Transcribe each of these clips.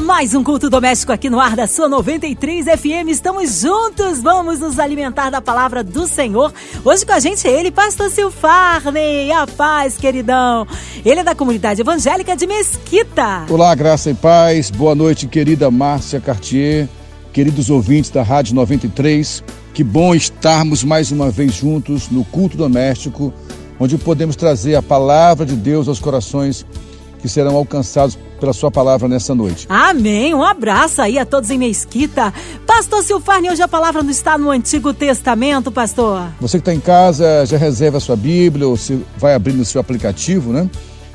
Mais um culto doméstico aqui no ar da sua 93 FM. Estamos juntos, vamos nos alimentar da palavra do Senhor. Hoje com a gente ele, pastor Silfarney. A paz, queridão. Ele é da comunidade evangélica de Mesquita. Olá, graça e paz. Boa noite, querida Márcia Cartier, queridos ouvintes da Rádio 93. Que bom estarmos mais uma vez juntos no culto doméstico, onde podemos trazer a palavra de Deus aos corações que serão alcançados pela sua palavra nessa noite. Amém. Um abraço aí a todos em Mesquita. Pastor Silfarne, hoje a palavra não está no Antigo Testamento, pastor. Você que está em casa, já reserva a sua Bíblia, ou se vai abrir no seu aplicativo, né?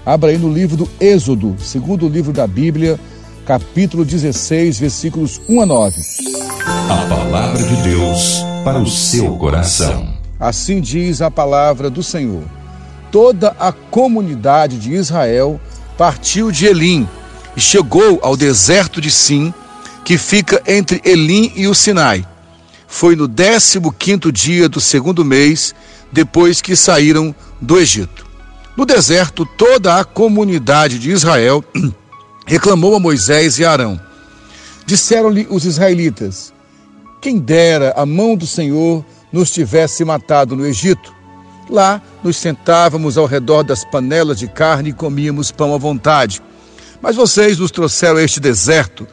Abra aí no livro do Êxodo, segundo livro da Bíblia, capítulo 16, versículos 1 a 9. A palavra de Deus para o seu coração. Assim diz a palavra do Senhor. Toda a comunidade de Israel partiu de Elim e chegou ao deserto de Sim, que fica entre Elim e o Sinai. Foi no 15 quinto dia do segundo mês, depois que saíram do Egito. No deserto, toda a comunidade de Israel reclamou a Moisés e Arão. Disseram-lhe os israelitas: Quem dera a mão do Senhor nos tivesse matado no Egito. Lá nos sentávamos ao redor das panelas de carne e comíamos pão à vontade. Mas vocês nos trouxeram a este deserto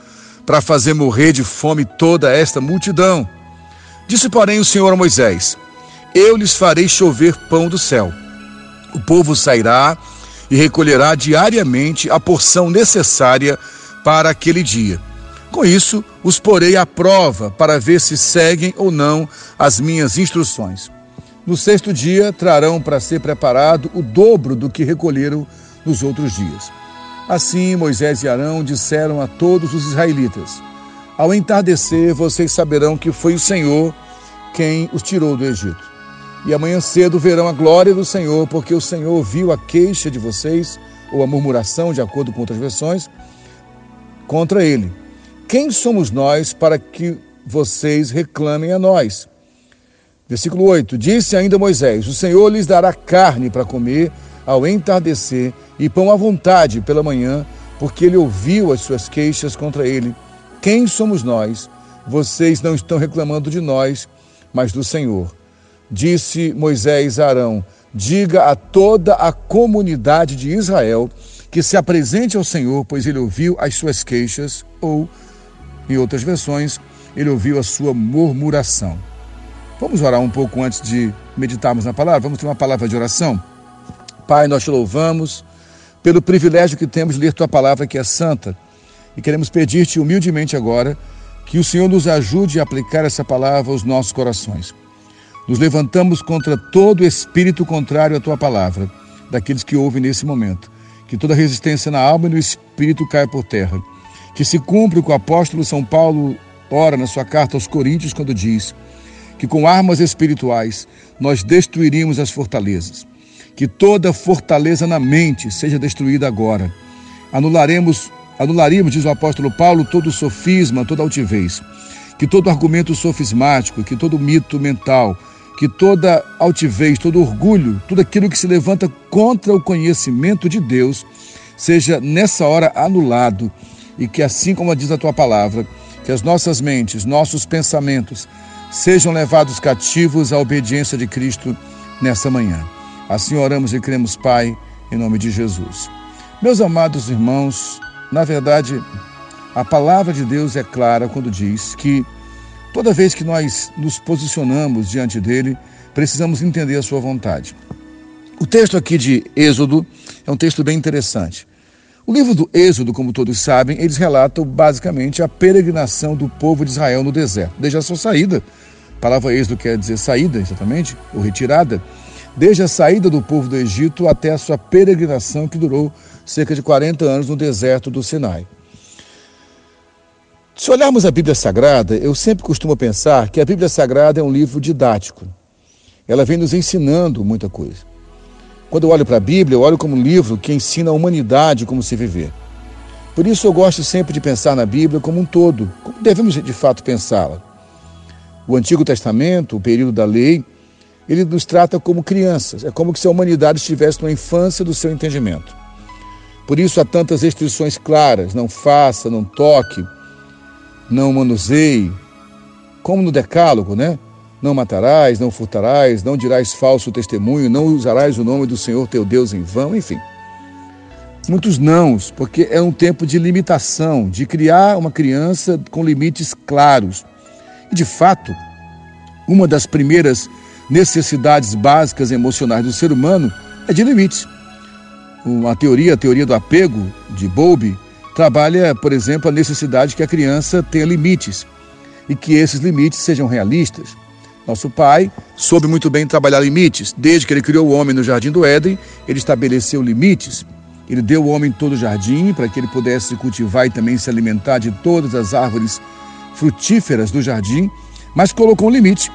para fazer morrer de fome toda esta multidão. Disse, porém, o Senhor a Moisés: Eu lhes farei chover pão do céu. O povo sairá e recolherá diariamente a porção necessária para aquele dia. Com isso, os porei à prova para ver se seguem ou não as minhas instruções. No sexto dia, trarão para ser preparado o dobro do que recolheram nos outros dias. Assim, Moisés e Arão disseram a todos os israelitas: Ao entardecer, vocês saberão que foi o Senhor quem os tirou do Egito. E amanhã cedo verão a glória do Senhor, porque o Senhor ouviu a queixa de vocês, ou a murmuração, de acordo com outras versões, contra ele. Quem somos nós para que vocês reclamem a nós? Versículo 8: Disse ainda Moisés: O Senhor lhes dará carne para comer ao entardecer e pão à vontade pela manhã, porque ele ouviu as suas queixas contra ele. Quem somos nós? Vocês não estão reclamando de nós, mas do Senhor. Disse Moisés a Arão: Diga a toda a comunidade de Israel que se apresente ao Senhor, pois ele ouviu as suas queixas, ou, em outras versões, ele ouviu a sua murmuração. Vamos orar um pouco antes de meditarmos na palavra? Vamos ter uma palavra de oração? Pai, nós te louvamos pelo privilégio que temos de ler tua palavra que é santa e queremos pedir-te humildemente agora que o Senhor nos ajude a aplicar essa palavra aos nossos corações. Nos levantamos contra todo espírito contrário à tua palavra, daqueles que ouvem nesse momento. Que toda resistência na alma e no espírito caia por terra. Que se cumpra o que o apóstolo São Paulo ora na sua carta aos Coríntios quando diz: que com armas espirituais nós destruiríamos as fortalezas. Que toda fortaleza na mente seja destruída agora. Anularemos, anularíamos, diz o apóstolo Paulo, todo sofisma, toda altivez. Que todo argumento sofismático, que todo mito mental, que toda altivez, todo orgulho, tudo aquilo que se levanta contra o conhecimento de Deus, seja nessa hora anulado e que assim como diz a tua palavra, que as nossas mentes, nossos pensamentos sejam levados cativos à obediência de Cristo nessa manhã. Assim oramos e cremos, Pai, em nome de Jesus. Meus amados irmãos, na verdade, a palavra de Deus é clara quando diz que toda vez que nós nos posicionamos diante dele, precisamos entender a sua vontade. O texto aqui de Êxodo é um texto bem interessante. O livro do Êxodo, como todos sabem, eles relatam basicamente a peregrinação do povo de Israel no deserto, desde a sua saída. A palavra Êxodo quer dizer saída, exatamente, ou retirada. Desde a saída do povo do Egito até a sua peregrinação, que durou cerca de 40 anos no deserto do Sinai. Se olharmos a Bíblia Sagrada, eu sempre costumo pensar que a Bíblia Sagrada é um livro didático. Ela vem nos ensinando muita coisa. Quando eu olho para a Bíblia, eu olho como um livro que ensina a humanidade como se viver. Por isso eu gosto sempre de pensar na Bíblia como um todo, como devemos de fato pensá-la. O Antigo Testamento, o período da lei, ele nos trata como crianças, é como se a humanidade estivesse na infância do seu entendimento. Por isso há tantas restrições claras: não faça, não toque, não manuseie, como no Decálogo, né? Não matarás, não furtarás, não dirás falso testemunho, não usarás o nome do Senhor teu Deus em vão, enfim. Muitos nãos, porque é um tempo de limitação, de criar uma criança com limites claros. E de fato, uma das primeiras necessidades básicas emocionais do ser humano é de limites. Uma teoria, a teoria do apego de Bowlby, trabalha, por exemplo, a necessidade que a criança tenha limites e que esses limites sejam realistas. Nosso pai soube muito bem trabalhar limites. Desde que ele criou o homem no jardim do Éden, ele estabeleceu limites. Ele deu ao homem todo o jardim para que ele pudesse cultivar e também se alimentar de todas as árvores frutíferas do jardim, mas colocou um limite,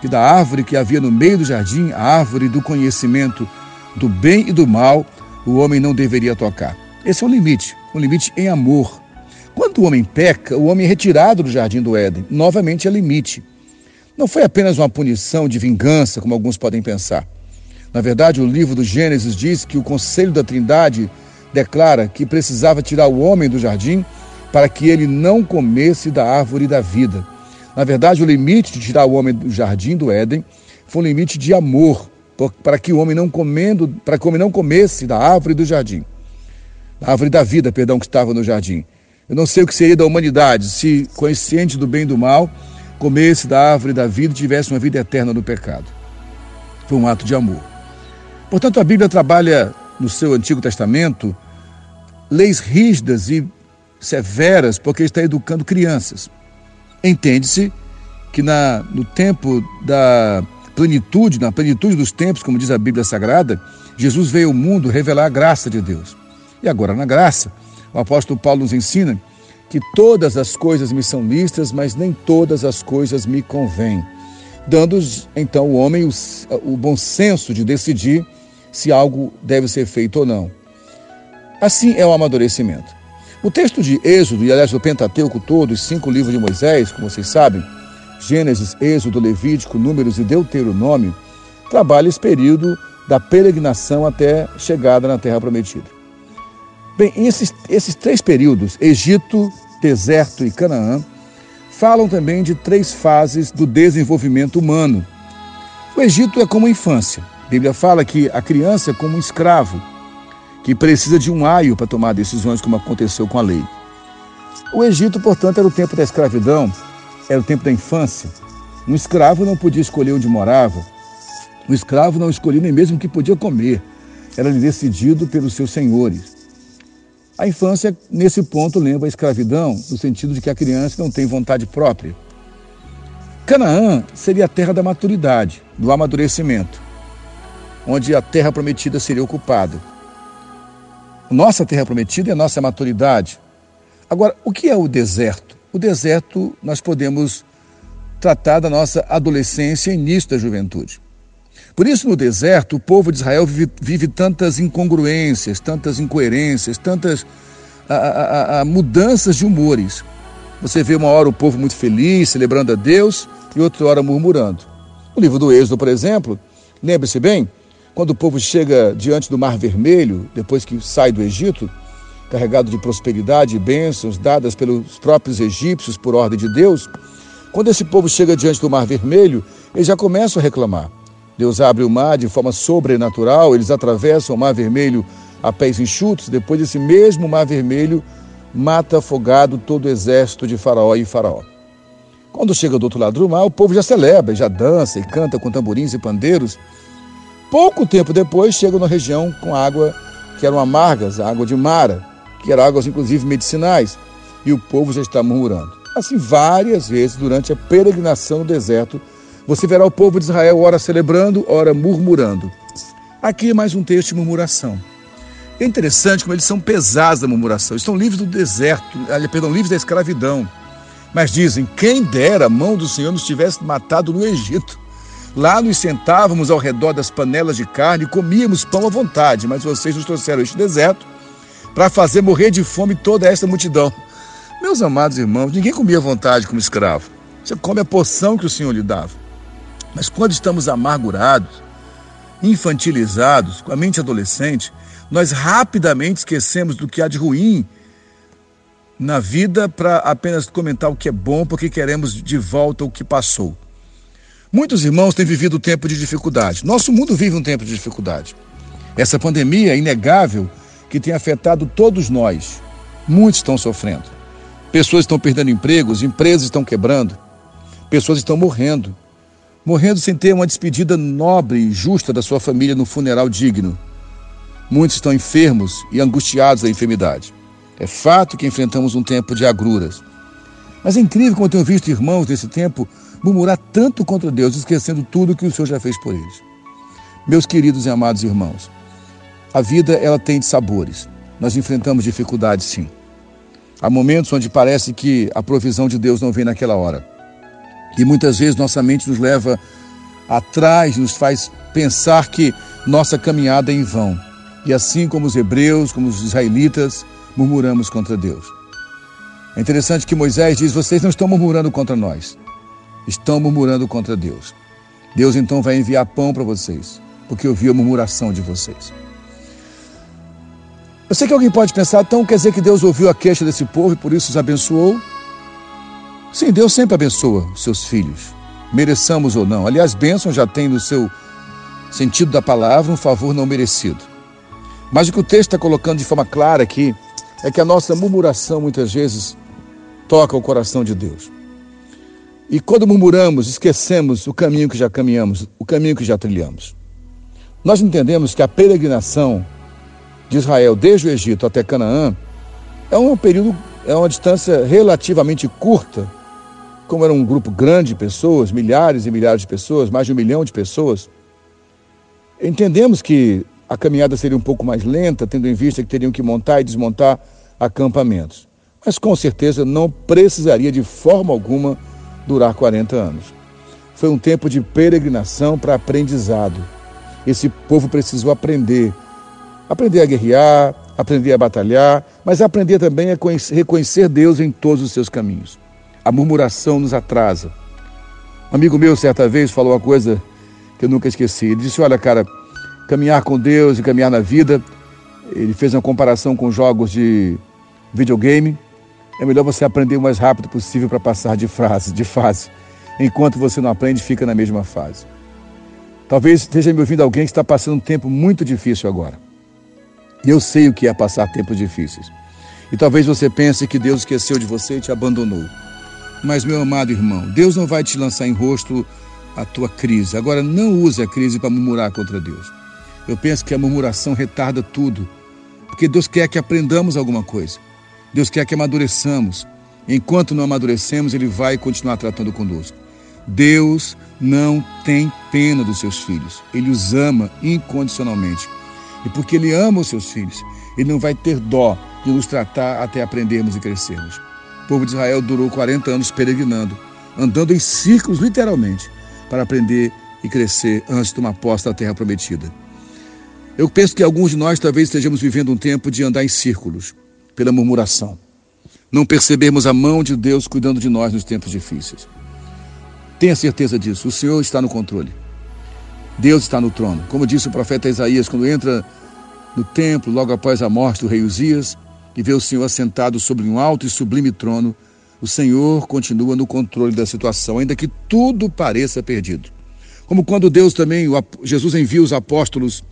que da árvore que havia no meio do jardim, a árvore do conhecimento do bem e do mal, o homem não deveria tocar. Esse é o limite, um limite em amor. Quando o homem peca, o homem é retirado do jardim do Éden. Novamente é limite. Não foi apenas uma punição de vingança, como alguns podem pensar. Na verdade, o livro do Gênesis diz que o conselho da Trindade declara que precisava tirar o homem do jardim para que ele não comesse da árvore da vida. Na verdade, o limite de tirar o homem do jardim do Éden foi um limite de amor, para que o homem não comendo, para que o homem não comesse da árvore do jardim. Da árvore da vida, perdão, que estava no jardim. Eu não sei o que seria da humanidade se, consciente do bem e do mal, comesse da árvore da vida e tivesse uma vida eterna no pecado. Foi um ato de amor. Portanto, a Bíblia trabalha no seu Antigo Testamento leis rígidas e severas porque está educando crianças. Entende-se que na, no tempo da plenitude, na plenitude dos tempos, como diz a Bíblia Sagrada, Jesus veio ao mundo revelar a graça de Deus. E agora, na graça, o apóstolo Paulo nos ensina que todas as coisas me são listas, mas nem todas as coisas me convêm, dando então ao homem o, o bom senso de decidir se algo deve ser feito ou não. Assim é o amadurecimento. O texto de Êxodo, e aliás o Pentateuco todo, os cinco livros de Moisés, como vocês sabem, Gênesis, Êxodo, Levítico, Números e Deuteronômio, trabalha esse período da peregrinação até chegada na Terra Prometida. Bem, esses, esses três períodos, Egito, deserto e Canaã, falam também de três fases do desenvolvimento humano. O Egito é como a infância. A Bíblia fala que a criança é como um escravo, que precisa de um aio para tomar decisões, como aconteceu com a lei. O Egito, portanto, era o tempo da escravidão, era o tempo da infância. Um escravo não podia escolher onde morava, um escravo não escolhia nem mesmo o que podia comer, era decidido pelos seus senhores. A infância, nesse ponto, lembra a escravidão, no sentido de que a criança não tem vontade própria. Canaã seria a terra da maturidade, do amadurecimento, onde a terra prometida seria ocupada. Nossa terra prometida é a nossa maturidade. Agora, o que é o deserto? O deserto nós podemos tratar da nossa adolescência e início da juventude. Por isso, no deserto, o povo de Israel vive, vive tantas incongruências, tantas incoerências, tantas a, a, a, mudanças de humores. Você vê uma hora o povo muito feliz, celebrando a Deus, e outra hora murmurando. No livro do Êxodo, por exemplo, lembre-se bem, quando o povo chega diante do Mar Vermelho, depois que sai do Egito, carregado de prosperidade e bênçãos dadas pelos próprios egípcios por ordem de Deus, quando esse povo chega diante do Mar Vermelho, eles já começam a reclamar. Deus abre o mar de forma sobrenatural, eles atravessam o Mar Vermelho a pés enxutos, depois esse mesmo Mar Vermelho mata afogado todo o exército de Faraó e Faraó. Quando chega do outro lado do mar, o povo já celebra, já dança e canta com tamborins e pandeiros. Pouco tempo depois, chegam na região com água que eram amargas, a água de Mara, que eram águas inclusive medicinais, e o povo já está murmurando. Assim, várias vezes durante a peregrinação no deserto, você verá o povo de Israel ora celebrando, ora murmurando. Aqui mais um texto de murmuração. É interessante como eles são pesados da murmuração. Estão livres do deserto, perdão, livres da escravidão. Mas dizem: quem dera a mão do Senhor nos tivesse matado no Egito. Lá nos sentávamos ao redor das panelas de carne e comíamos pão à vontade, mas vocês nos trouxeram este deserto para fazer morrer de fome toda esta multidão. Meus amados irmãos, ninguém comia à vontade como escravo. Você come a porção que o Senhor lhe dava. Mas quando estamos amargurados, infantilizados, com a mente adolescente, nós rapidamente esquecemos do que há de ruim na vida para apenas comentar o que é bom, porque queremos de volta o que passou. Muitos irmãos têm vivido um tempo de dificuldade. Nosso mundo vive um tempo de dificuldade. Essa pandemia é inegável que tem afetado todos nós. Muitos estão sofrendo. Pessoas estão perdendo empregos, empresas estão quebrando, pessoas estão morrendo. Morrendo sem ter uma despedida nobre e justa da sua família no funeral digno. Muitos estão enfermos e angustiados da enfermidade. É fato que enfrentamos um tempo de agruras. Mas é incrível como eu tenho visto irmãos desse tempo murmurar tanto contra Deus, esquecendo tudo que o Senhor já fez por eles. Meus queridos e amados irmãos, a vida ela tem sabores. Nós enfrentamos dificuldades, sim. Há momentos onde parece que a provisão de Deus não vem naquela hora. E muitas vezes nossa mente nos leva atrás, nos faz pensar que nossa caminhada é em vão. E assim como os hebreus, como os israelitas, murmuramos contra Deus. É interessante que Moisés diz: Vocês não estão murmurando contra nós, estão murmurando contra Deus. Deus então vai enviar pão para vocês, porque ouviu a murmuração de vocês. Eu sei que alguém pode pensar, então quer dizer que Deus ouviu a queixa desse povo e por isso os abençoou? Sim, Deus sempre abençoa os seus filhos, mereçamos ou não. Aliás, bênção já tem no seu sentido da palavra um favor não merecido. Mas o que o texto está colocando de forma clara aqui é que a nossa murmuração muitas vezes toca o coração de Deus. E quando murmuramos, esquecemos o caminho que já caminhamos, o caminho que já trilhamos. Nós entendemos que a peregrinação de Israel desde o Egito até Canaã é um período, é uma distância relativamente curta, como era um grupo grande de pessoas, milhares e milhares de pessoas, mais de um milhão de pessoas. Entendemos que a caminhada seria um pouco mais lenta, tendo em vista que teriam que montar e desmontar acampamentos. Mas com certeza não precisaria de forma alguma durar 40 anos. Foi um tempo de peregrinação para aprendizado. Esse povo precisou aprender. Aprender a guerrear, aprender a batalhar, mas aprender também a reconhecer Deus em todos os seus caminhos. A murmuração nos atrasa. Um amigo meu, certa vez, falou uma coisa que eu nunca esqueci. Ele disse: Olha, cara, caminhar com Deus e caminhar na vida. Ele fez uma comparação com jogos de videogame. É melhor você aprender o mais rápido possível para passar de fase, de fase. Enquanto você não aprende, fica na mesma fase. Talvez esteja me ouvindo alguém que está passando um tempo muito difícil agora. E eu sei o que é passar tempos difíceis. E talvez você pense que Deus esqueceu de você e te abandonou. Mas, meu amado irmão, Deus não vai te lançar em rosto a tua crise. Agora, não use a crise para murmurar contra Deus. Eu penso que a murmuração retarda tudo, porque Deus quer que aprendamos alguma coisa. Deus quer que amadureçamos. Enquanto não amadurecemos, Ele vai continuar tratando conosco. Deus não tem pena dos seus filhos. Ele os ama incondicionalmente. E porque Ele ama os seus filhos, Ele não vai ter dó de nos tratar até aprendermos e crescermos. O povo de Israel durou 40 anos peregrinando, andando em círculos, literalmente, para aprender e crescer antes de uma posta da terra prometida. Eu penso que alguns de nós talvez estejamos vivendo um tempo de andar em círculos, pela murmuração. Não percebermos a mão de Deus cuidando de nós nos tempos difíceis. Tenha certeza disso, o Senhor está no controle. Deus está no trono. Como disse o profeta Isaías, quando entra no templo, logo após a morte do rei Uzias, e vê o Senhor assentado sobre um alto e sublime trono, o Senhor continua no controle da situação, ainda que tudo pareça perdido. Como quando Deus também, Jesus envia os apóstolos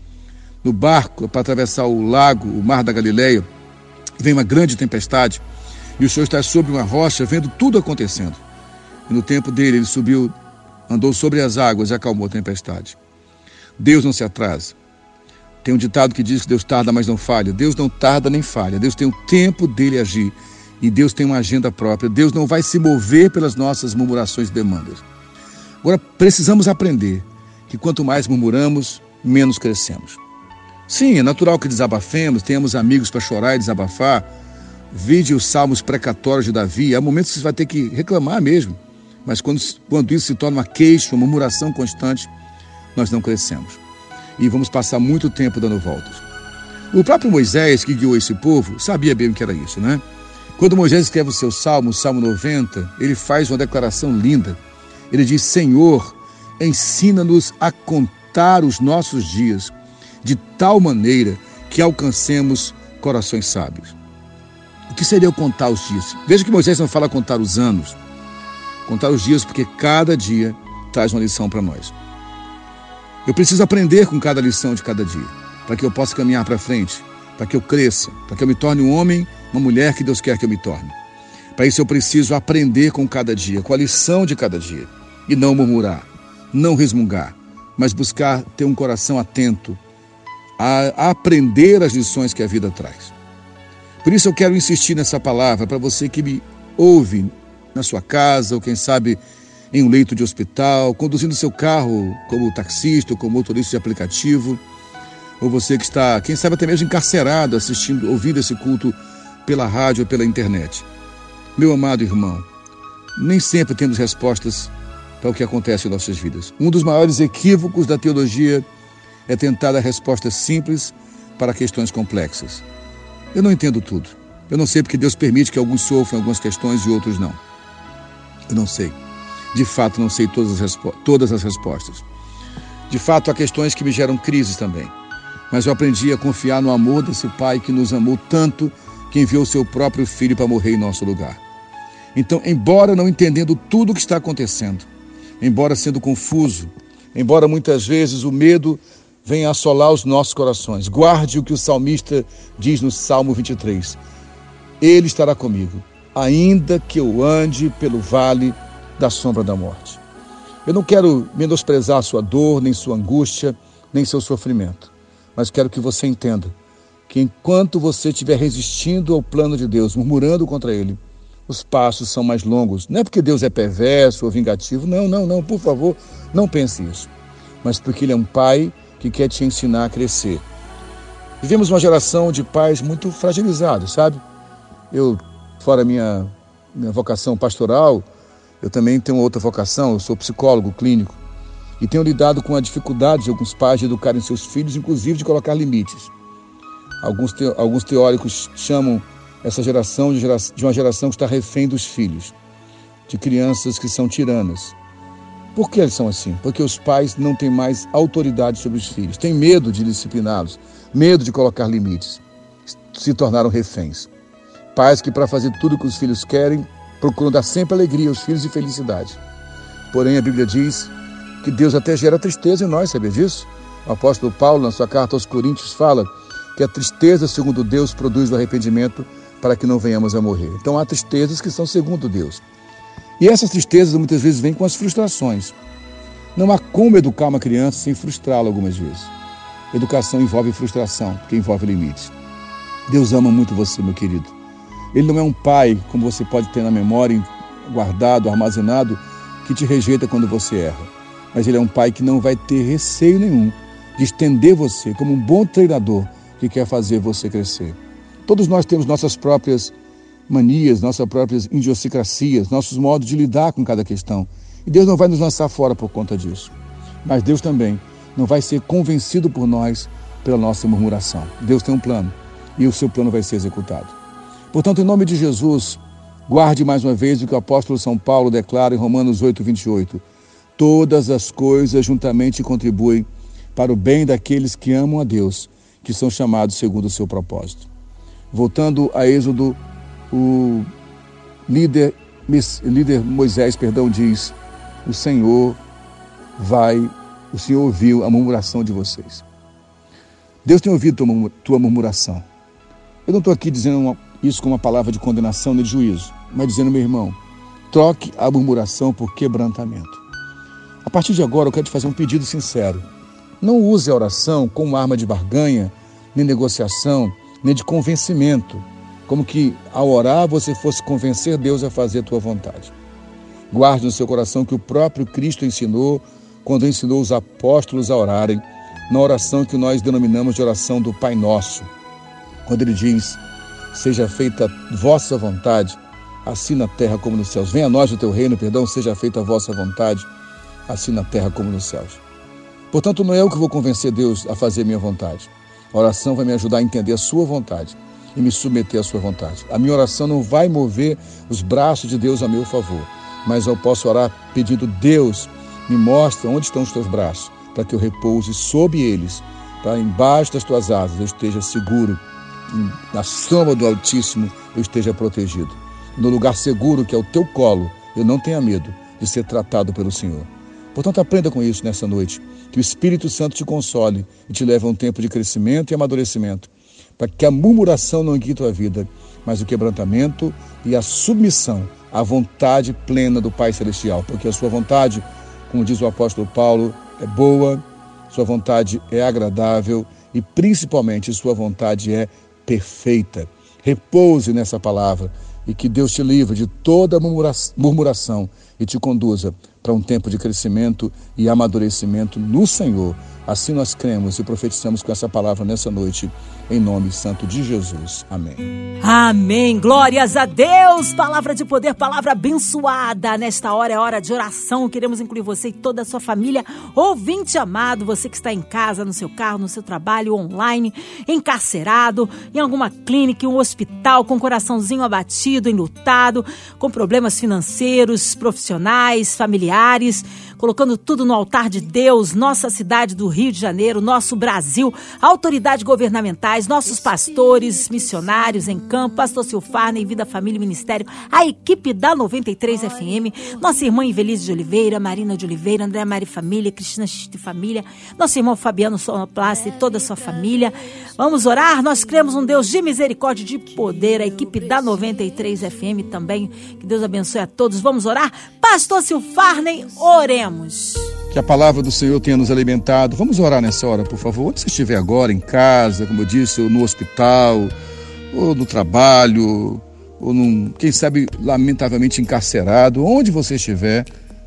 no barco para atravessar o lago, o mar da Galileia, vem uma grande tempestade e o Senhor está sobre uma rocha vendo tudo acontecendo. E no tempo dele ele subiu, andou sobre as águas e acalmou a tempestade. Deus não se atrasa. Tem um ditado que diz que Deus tarda, mas não falha. Deus não tarda nem falha. Deus tem o tempo dele agir. E Deus tem uma agenda própria. Deus não vai se mover pelas nossas murmurações e demandas. Agora, precisamos aprender que quanto mais murmuramos, menos crescemos. Sim, é natural que desabafemos, tenhamos amigos para chorar e desabafar. Vide os salmos precatórios de Davi. Há momentos que você vai ter que reclamar mesmo. Mas quando, quando isso se torna uma queixa, uma murmuração constante, nós não crescemos. E vamos passar muito tempo dando voltas. O próprio Moisés, que guiou esse povo, sabia bem o que era isso, né? Quando Moisés escreve o seu salmo, o Salmo 90, ele faz uma declaração linda. Ele diz: Senhor, ensina-nos a contar os nossos dias de tal maneira que alcancemos corações sábios. O que seria contar os dias? Veja que Moisés não fala contar os anos, contar os dias, porque cada dia traz uma lição para nós. Eu preciso aprender com cada lição de cada dia, para que eu possa caminhar para frente, para que eu cresça, para que eu me torne um homem, uma mulher que Deus quer que eu me torne. Para isso eu preciso aprender com cada dia, com a lição de cada dia, e não murmurar, não resmungar, mas buscar ter um coração atento a aprender as lições que a vida traz. Por isso eu quero insistir nessa palavra para você que me ouve na sua casa, ou quem sabe em um leito de hospital, conduzindo seu carro como taxista ou como motorista de aplicativo, ou você que está, quem sabe até mesmo encarcerado assistindo, ouvindo esse culto pela rádio ou pela internet. Meu amado irmão, nem sempre temos respostas para o que acontece em nossas vidas. Um dos maiores equívocos da teologia é tentar dar respostas simples para questões complexas. Eu não entendo tudo. Eu não sei porque Deus permite que alguns sofram algumas questões e outros não. Eu não sei. De fato, não sei todas as, todas as respostas. De fato, há questões que me geram crises também. Mas eu aprendi a confiar no amor desse Pai que nos amou tanto que enviou seu próprio filho para morrer em nosso lugar. Então, embora não entendendo tudo o que está acontecendo, embora sendo confuso, embora muitas vezes o medo venha assolar os nossos corações, guarde o que o salmista diz no Salmo 23. Ele estará comigo, ainda que eu ande pelo vale da sombra da morte. Eu não quero menosprezar sua dor, nem sua angústia, nem seu sofrimento, mas quero que você entenda que enquanto você estiver resistindo ao plano de Deus, murmurando contra ele, os passos são mais longos. Não é porque Deus é perverso ou vingativo, não, não, não, por favor, não pense isso. Mas porque Ele é um Pai que quer te ensinar a crescer. Vivemos uma geração de pais muito fragilizados, sabe? Eu, fora minha, minha vocação pastoral, eu também tenho outra vocação, eu sou psicólogo clínico e tenho lidado com a dificuldade de alguns pais de educarem seus filhos, inclusive de colocar limites. Alguns, te, alguns teóricos chamam essa geração de, gera, de uma geração que está refém dos filhos, de crianças que são tiranas. Por que eles são assim? Porque os pais não têm mais autoridade sobre os filhos, têm medo de discipliná-los, medo de colocar limites, se tornaram reféns. Pais que, para fazer tudo o que os filhos querem, procuram dar sempre alegria aos filhos e felicidade. Porém, a Bíblia diz que Deus até gera tristeza em nós, sabia disso? O apóstolo Paulo, na sua carta aos Coríntios, fala que a tristeza, segundo Deus, produz o arrependimento para que não venhamos a morrer. Então, há tristezas que são segundo Deus. E essas tristezas muitas vezes vêm com as frustrações. Não há como educar uma criança sem frustrá-la algumas vezes. Educação envolve frustração, porque envolve limites. Deus ama muito você, meu querido. Ele não é um pai, como você pode ter na memória, guardado, armazenado, que te rejeita quando você erra. Mas ele é um pai que não vai ter receio nenhum de estender você como um bom treinador que quer fazer você crescer. Todos nós temos nossas próprias manias, nossas próprias idiosincrasias, nossos modos de lidar com cada questão. E Deus não vai nos lançar fora por conta disso. Mas Deus também não vai ser convencido por nós pela nossa murmuração. Deus tem um plano e o seu plano vai ser executado. Portanto, em nome de Jesus, guarde mais uma vez o que o apóstolo São Paulo declara em Romanos 8, 28. Todas as coisas juntamente contribuem para o bem daqueles que amam a Deus, que são chamados segundo o seu propósito. Voltando a Êxodo, o líder, líder Moisés, perdão, diz: O Senhor vai, o Senhor ouviu a murmuração de vocês. Deus tem ouvido tua, tua murmuração. Eu não estou aqui dizendo uma, isso com uma palavra de condenação nem de juízo, mas dizendo, meu irmão, troque a murmuração por quebrantamento. A partir de agora, eu quero te fazer um pedido sincero. Não use a oração como arma de barganha, nem negociação, nem de convencimento, como que ao orar você fosse convencer Deus a fazer a tua vontade. Guarde no seu coração que o próprio Cristo ensinou quando ensinou os apóstolos a orarem, na oração que nós denominamos de oração do Pai Nosso, quando ele diz: seja feita a vossa vontade, assim na terra como nos céus. Venha a nós o teu reino, perdão, seja feita a vossa vontade, assim na terra como nos céus. Portanto, não é eu que vou convencer Deus a fazer minha vontade. A oração vai me ajudar a entender a sua vontade e me submeter à sua vontade. A minha oração não vai mover os braços de Deus a meu favor, mas eu posso orar pedindo: Deus, me mostra onde estão os teus braços, para que eu repouse sob eles, para embaixo das tuas asas eu esteja seguro, na sombra do Altíssimo eu esteja protegido. No lugar seguro que é o teu colo, eu não tenha medo de ser tratado pelo Senhor. Portanto, aprenda com isso nessa noite. Que o Espírito Santo te console e te leve a um tempo de crescimento e amadurecimento para que a murmuração não guie tua vida, mas o quebrantamento e a submissão à vontade plena do Pai Celestial, porque a sua vontade, como diz o apóstolo Paulo, é boa, sua vontade é agradável e principalmente sua vontade é perfeita. Repouse nessa palavra e que Deus te livre de toda murmuração e te conduza para um tempo de crescimento e amadurecimento no Senhor. Assim nós cremos e profetizamos com essa palavra nessa noite, em nome santo de Jesus. Amém. Amém. Glórias a Deus. Palavra de poder, palavra abençoada. Nesta hora é hora de oração. Queremos incluir você e toda a sua família. Ouvinte amado, você que está em casa, no seu carro, no seu trabalho, online, encarcerado, em alguma clínica, em um hospital, com o coraçãozinho abatido, enlutado, com problemas financeiros, profissionais, familiares familiares, colocando tudo no altar de Deus, nossa cidade do Rio de Janeiro, nosso Brasil, autoridades governamentais, nossos pastores, missionários em campo, pastor Silfarne, Vida, Família e Ministério, a equipe da 93 FM, nossa irmã Invelise de Oliveira, Marina de Oliveira, André Mari Família, Cristina de Família, nosso irmão Fabiano Sonoplasta e toda a sua família. Vamos orar? Nós cremos um Deus de misericórdia e de poder, a equipe da 93 FM também. Que Deus abençoe a todos. Vamos orar? Pastor Silfarney, oremos. Que a palavra do Senhor tenha nos alimentado. Vamos orar nessa hora, por favor. Onde você estiver agora, em casa, como eu disse, ou no hospital, ou no trabalho, ou num, quem sabe, lamentavelmente encarcerado, onde você estiver,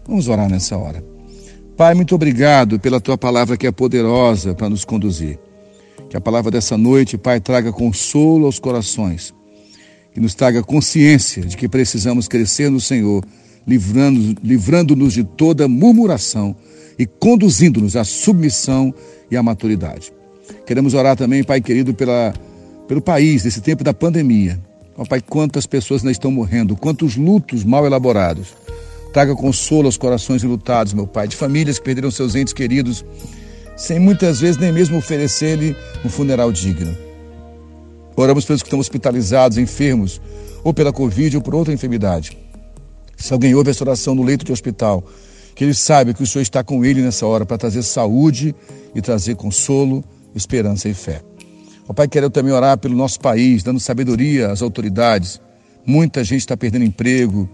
vamos orar nessa hora. Pai, muito obrigado pela tua palavra que é poderosa para nos conduzir. Que a palavra dessa noite, Pai, traga consolo aos corações. Que nos traga consciência de que precisamos crescer no Senhor livrando-nos livrando de toda murmuração e conduzindo-nos à submissão e à maturidade. Queremos orar também, Pai querido, pela, pelo país, nesse tempo da pandemia. Ó Pai, quantas pessoas ainda estão morrendo, quantos lutos mal elaborados. Traga consolo aos corações enlutados, meu Pai, de famílias que perderam seus entes queridos, sem muitas vezes nem mesmo oferecer-lhe um funeral digno. Oramos pelos que estão hospitalizados, enfermos, ou pela Covid ou por outra enfermidade. Se alguém ouve essa oração no leito de hospital, que ele saiba que o Senhor está com ele nessa hora para trazer saúde e trazer consolo, esperança e fé. O Pai, quero também orar pelo nosso país, dando sabedoria às autoridades. Muita gente está perdendo emprego,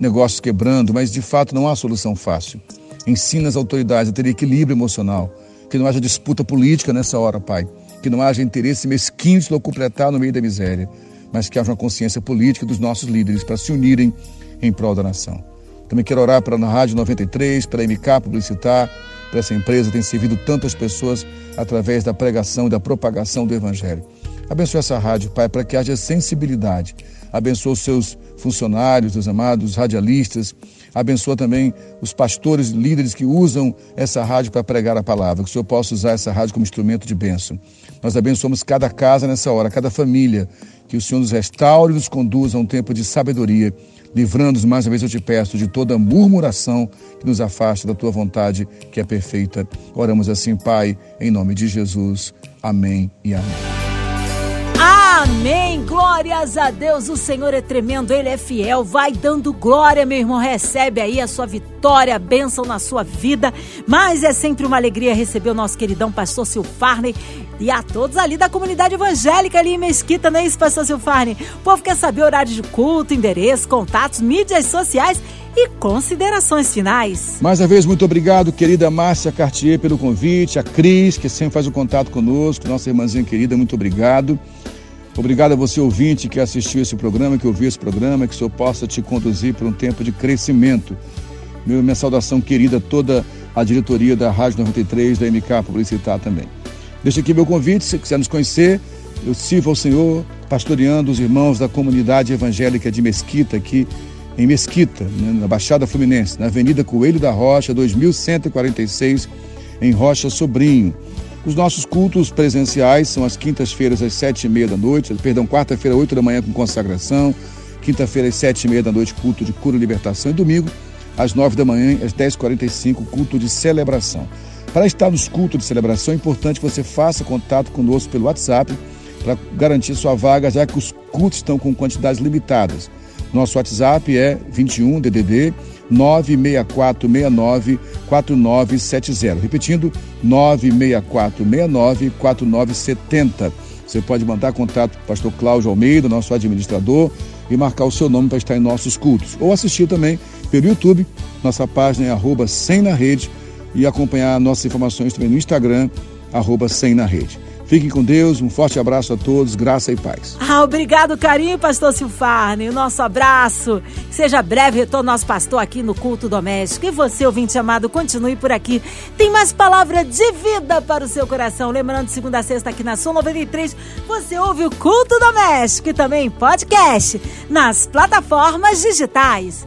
negócios quebrando, mas de fato não há solução fácil. Ensina as autoridades a ter equilíbrio emocional, que não haja disputa política nessa hora, Pai, que não haja interesse mesquinho de locupletar no meio da miséria, mas que haja uma consciência política dos nossos líderes para se unirem em prol da nação. Também quero orar para a Rádio 93, pela MK Publicitar, para essa empresa tem servido tantas pessoas através da pregação e da propagação do Evangelho. Abençoe essa rádio, Pai, para que haja sensibilidade. Abençoe os seus funcionários, os amados radialistas. Abençoa também os pastores, líderes que usam essa rádio para pregar a palavra. Que o Senhor possa usar essa rádio como instrumento de bênção. Nós abençoamos cada casa nessa hora, cada família. Que o Senhor nos restaure e nos conduza a um tempo de sabedoria livrando-nos, mais uma vez eu te peço, de toda murmuração que nos afaste da tua vontade, que é perfeita. Oramos assim, Pai, em nome de Jesus. Amém e amém. Amém. Glórias a Deus. O Senhor é tremendo, Ele é fiel. Vai dando glória, meu irmão. Recebe aí a sua vitória, a bênção na sua vida. Mas é sempre uma alegria receber o nosso queridão pastor Silfarney e a todos ali da comunidade evangélica ali em Mesquita, não é isso, pastor Silfarney? O povo quer saber horário de culto, endereço, contatos, mídias sociais e considerações finais. Mais uma vez, muito obrigado, querida Márcia Cartier, pelo convite, a Cris, que sempre faz o contato conosco, nossa irmãzinha querida, muito obrigado. Obrigado a você, ouvinte, que assistiu esse programa, que ouviu esse programa, que o Senhor possa te conduzir para um tempo de crescimento. Minha saudação querida a toda a diretoria da Rádio 93, da MK Publicitar também. Deixa aqui meu convite, se quiser nos conhecer, eu sirvo ao Senhor pastoreando os irmãos da comunidade evangélica de Mesquita, aqui em Mesquita, né, na Baixada Fluminense, na Avenida Coelho da Rocha, 2146, em Rocha Sobrinho. Os nossos cultos presenciais são as quintas-feiras às sete e meia da noite, perdão, quarta-feira, oito da manhã com consagração, quinta-feira às sete e meia da noite, culto de cura e libertação, e domingo, às nove da manhã, às dez e quarenta e cinco, culto de celebração. Para estar nos cultos de celebração, é importante que você faça contato conosco pelo WhatsApp para garantir sua vaga, já que os cultos estão com quantidades limitadas. Nosso WhatsApp é 21 DDD 96469 4970. Repetindo, 96469 4970. Você pode mandar contato com o pastor Cláudio Almeida, nosso administrador, e marcar o seu nome para estar em nossos cultos. Ou assistir também pelo YouTube, nossa página é arroba sem na rede, e acompanhar nossas informações também no Instagram, arroba sem na rede. Fiquem com Deus, um forte abraço a todos, graça e paz. Ah, obrigado, carinho, pastor Silfarne. O nosso abraço. Seja breve retorno nosso pastor aqui no culto doméstico. E você, ouvinte amado, continue por aqui. Tem mais palavra de vida para o seu coração. Lembrando, segunda a sexta aqui na Sul 93, você ouve o culto doméstico e também podcast nas plataformas digitais.